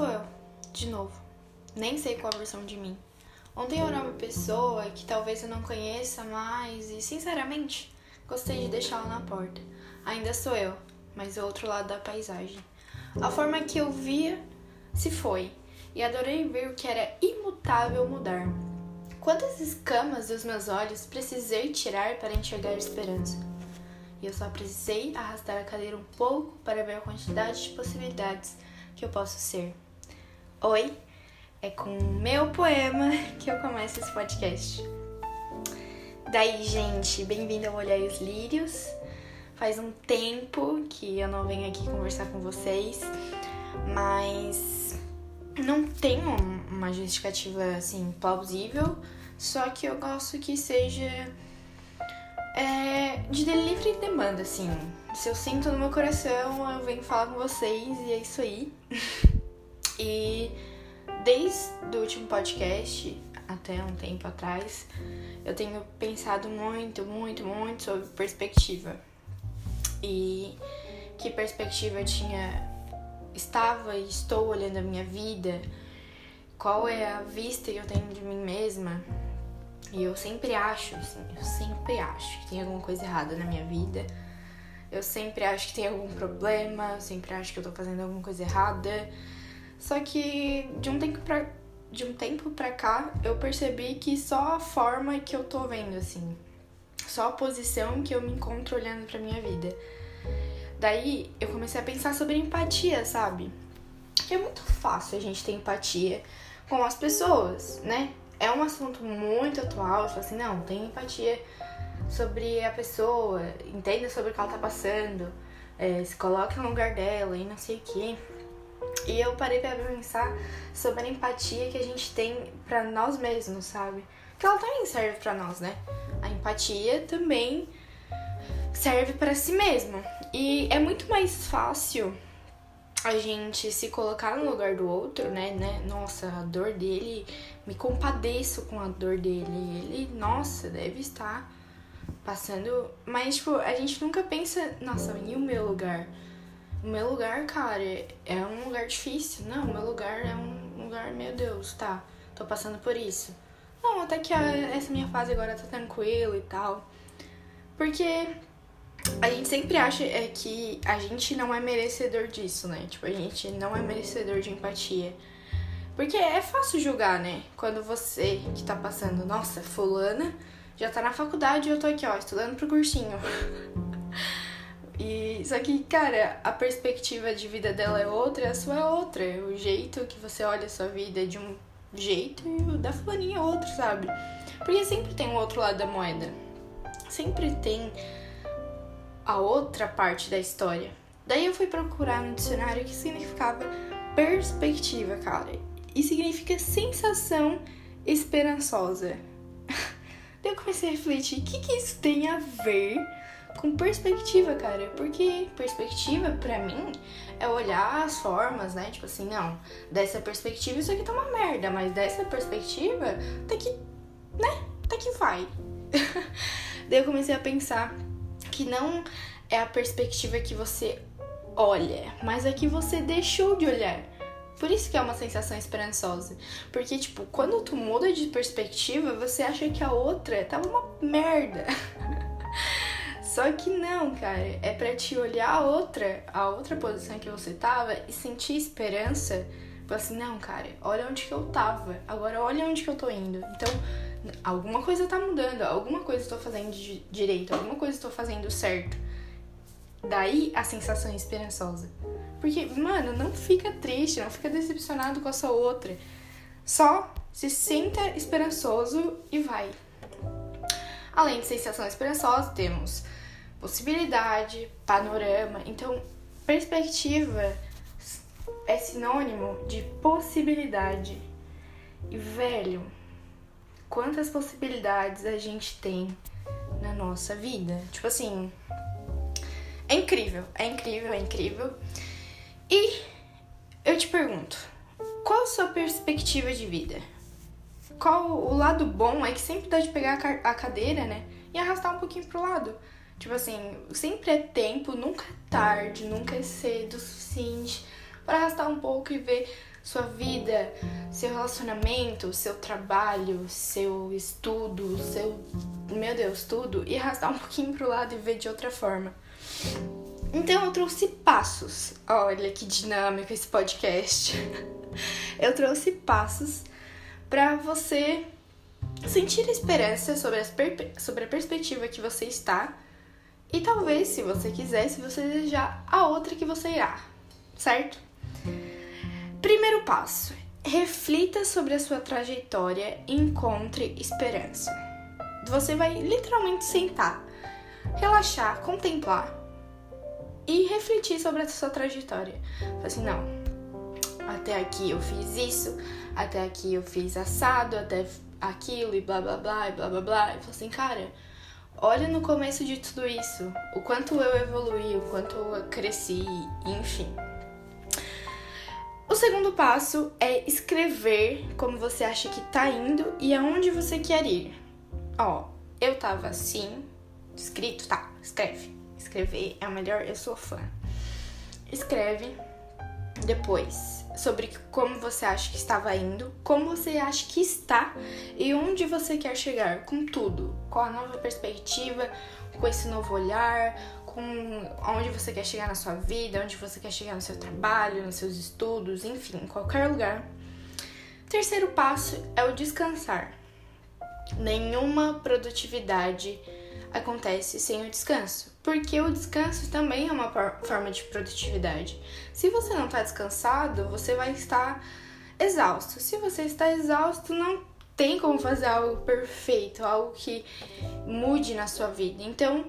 sou eu, de novo. Nem sei qual a versão de mim. Ontem eu era uma pessoa que talvez eu não conheça mais e, sinceramente, gostei de deixá-la na porta. Ainda sou eu, mas do outro lado da paisagem. A forma que eu via se foi e adorei ver o que era imutável mudar. Quantas escamas dos meus olhos precisei tirar para enxergar esperança? E eu só precisei arrastar a cadeira um pouco para ver a quantidade de possibilidades que eu posso ser. Oi, é com o meu poema que eu começo esse podcast. Daí, gente, bem-vindo ao Olhar os Lírios. Faz um tempo que eu não venho aqui conversar com vocês, mas não tenho uma justificativa assim plausível, só que eu gosto que seja é, de livre demanda, assim. Se eu sinto no meu coração, eu venho falar com vocês e é isso aí. e desde o último podcast, até um tempo atrás, eu tenho pensado muito, muito, muito sobre perspectiva. E que perspectiva eu tinha, estava e estou olhando a minha vida, qual é a vista que eu tenho de mim mesma e eu sempre acho, assim, eu sempre acho que tem alguma coisa errada na minha vida. Eu sempre acho que tem algum problema, eu sempre acho que eu tô fazendo alguma coisa errada. Só que de um tempo pra, de um tempo pra cá, eu percebi que só a forma que eu tô vendo, assim. Só a posição que eu me encontro olhando pra minha vida. Daí eu comecei a pensar sobre empatia, sabe? Que é muito fácil a gente ter empatia com as pessoas, né? é um assunto muito atual, tipo assim, não, tem empatia sobre a pessoa, entenda sobre o que ela tá passando, é, se coloque no lugar dela e não sei o que. E eu parei pra pensar sobre a empatia que a gente tem para nós mesmos, sabe? Que ela também serve para nós, né? A empatia também serve para si mesmo. E é muito mais fácil a gente se colocar no lugar do outro, né, né? Nossa, a dor dele, me compadeço com a dor dele. Ele, nossa, deve estar passando. Mas, tipo, a gente nunca pensa, nossa, e o meu lugar? O meu lugar, cara, é um lugar difícil. Não, o meu lugar é um lugar, meu Deus, tá, tô passando por isso. Não, até que a, essa minha fase agora tá tranquila e tal. Porque a gente sempre acha é, que a gente não é merecedor disso, né? Tipo, a gente não é merecedor de empatia. Porque é fácil julgar, né? Quando você que tá passando, nossa, fulana já tá na faculdade e eu tô aqui, ó, estudando pro cursinho. e só que, cara, a perspectiva de vida dela é outra, a sua é outra. O jeito que você olha a sua vida é de um jeito e o da fulaninha é outro, sabe? Porque sempre tem um outro lado da moeda. Sempre tem a outra parte da história. Daí eu fui procurar no dicionário o que significava perspectiva, cara. E significa sensação esperançosa. Daí eu comecei a refletir, o que, que isso tem a ver com perspectiva, cara? Porque perspectiva, para mim, é olhar as formas, né? Tipo assim, não, dessa perspectiva isso aqui tá uma merda, mas dessa perspectiva, tá que, né? Tá que vai. Daí eu comecei a pensar que não é a perspectiva que você olha, mas é que você deixou de olhar. Por isso que é uma sensação esperançosa. Porque, tipo, quando tu muda de perspectiva, você acha que a outra tava uma merda. Só que não, cara. É para te olhar a outra, a outra posição que você tava e sentir esperança. Falar assim, não, cara, olha onde que eu tava. Agora olha onde que eu tô indo. Então, alguma coisa tá mudando, alguma coisa eu tô fazendo direito, alguma coisa eu tô fazendo certo. Daí a sensação esperançosa. Porque, mano, não fica triste, não fica decepcionado com a sua outra. Só se sinta esperançoso e vai. Além de sensação esperançosa, temos possibilidade, panorama. Então, perspectiva é sinônimo de possibilidade. E, velho, quantas possibilidades a gente tem na nossa vida? Tipo assim, é incrível, é incrível, é incrível. E eu te pergunto, qual a sua perspectiva de vida? Qual o lado bom é que sempre dá de pegar a cadeira, né? E arrastar um pouquinho pro lado. Tipo assim, sempre é tempo, nunca é tarde, nunca é cedo o suficiente para arrastar um pouco e ver sua vida, seu relacionamento, seu trabalho, seu estudo, seu. Meu Deus, tudo e arrastar um pouquinho pro lado e ver de outra forma. Então eu trouxe passos. Olha que dinâmico esse podcast. eu trouxe passos para você sentir esperança sobre, sobre a perspectiva que você está e talvez, se você quiser, se você desejar, a outra que você irá, certo? Primeiro passo: reflita sobre a sua trajetória e encontre esperança. Você vai literalmente sentar, relaxar, contemplar e refletir sobre a sua trajetória. Fala assim, não, até aqui eu fiz isso, até aqui eu fiz assado, até aquilo e blá blá blá e blá blá blá. E fala assim, cara, olha no começo de tudo isso, o quanto eu evoluí, o quanto eu cresci, enfim. O segundo passo é escrever como você acha que tá indo e aonde você quer ir. Ó, eu tava assim, escrito, tá, escreve. Escrever é o melhor, eu sou fã. Escreve depois sobre como você acha que estava indo, como você acha que está e onde você quer chegar com tudo, com a nova perspectiva, com esse novo olhar, com onde você quer chegar na sua vida, onde você quer chegar no seu trabalho, nos seus estudos, enfim, em qualquer lugar. Terceiro passo é o descansar. Nenhuma produtividade acontece sem o descanso, porque o descanso também é uma forma de produtividade. Se você não está descansado, você vai estar exausto. Se você está exausto, não tem como fazer algo perfeito, algo que mude na sua vida. Então,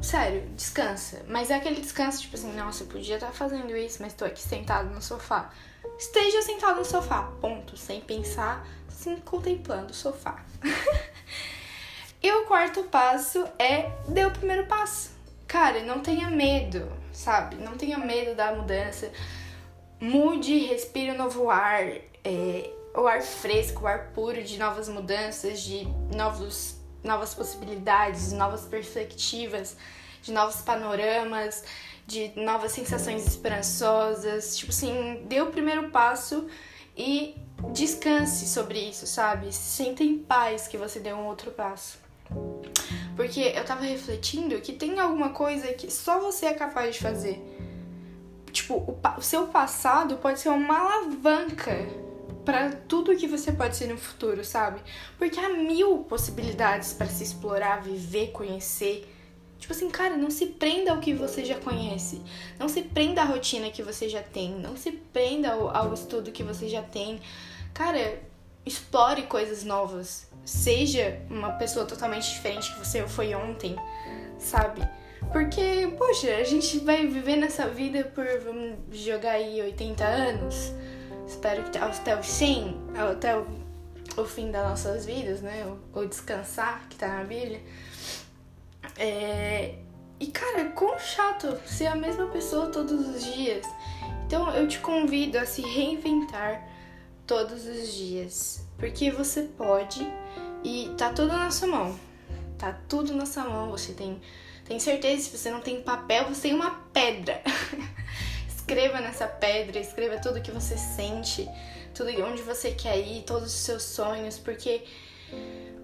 sério, descansa. Mas é aquele descanso tipo assim, nossa, eu podia estar fazendo isso, mas estou aqui sentado no sofá. Esteja sentado no sofá, ponto, sem pensar, assim, contemplando o sofá. E o quarto passo é dê o primeiro passo. Cara, não tenha medo, sabe? Não tenha medo da mudança. Mude, respire o um novo ar, é, o ar fresco, o ar puro de novas mudanças, de novos, novas possibilidades, novas perspectivas, de novos panoramas, de novas sensações esperançosas. Tipo assim, dê o primeiro passo e descanse sobre isso, sabe? Sinta em paz que você deu um outro passo. Porque eu tava refletindo que tem alguma coisa que só você é capaz de fazer. Tipo, o, o seu passado pode ser uma alavanca para tudo que você pode ser no futuro, sabe? Porque há mil possibilidades para se explorar, viver, conhecer. Tipo assim, cara, não se prenda ao que você já conhece. Não se prenda à rotina que você já tem. Não se prenda ao, ao estudo que você já tem. Cara, explore coisas novas seja uma pessoa totalmente diferente que você foi ontem, sabe? Porque, poxa, a gente vai viver nessa vida por, vamos jogar aí 80 anos, espero que até os 100, até o, o fim das nossas vidas, né? Ou, descansar, que tá na Bíblia. É, e, cara, quão chato ser a mesma pessoa todos os dias. Então, eu te convido a se reinventar todos os dias, porque você pode e tá tudo na sua mão. Tá tudo na sua mão. Você tem, tem certeza, se você não tem papel, você tem uma pedra. escreva nessa pedra, escreva tudo que você sente, tudo onde você quer ir, todos os seus sonhos, porque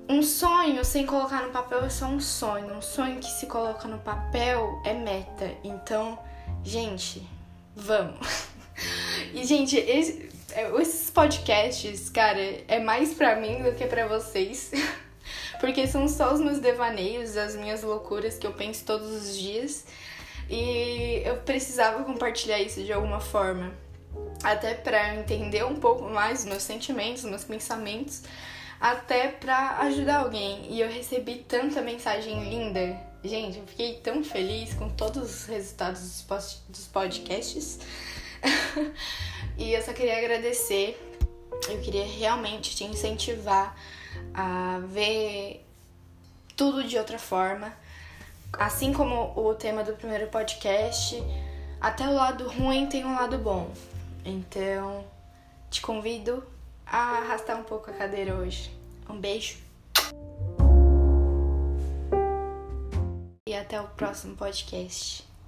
um sonho sem colocar no papel é só um sonho. Um sonho que se coloca no papel é meta. Então, gente, vamos. E, gente, esse, esses podcasts, cara, é mais pra mim do que pra vocês. Porque são só os meus devaneios, as minhas loucuras que eu penso todos os dias. E eu precisava compartilhar isso de alguma forma. Até pra entender um pouco mais os meus sentimentos, os meus pensamentos. Até pra ajudar alguém. E eu recebi tanta mensagem linda. Gente, eu fiquei tão feliz com todos os resultados dos podcasts. e eu só queria agradecer. Eu queria realmente te incentivar a ver tudo de outra forma. Assim como o tema do primeiro podcast, até o lado ruim tem um lado bom. Então, te convido a arrastar um pouco a cadeira hoje. Um beijo. E até o próximo podcast.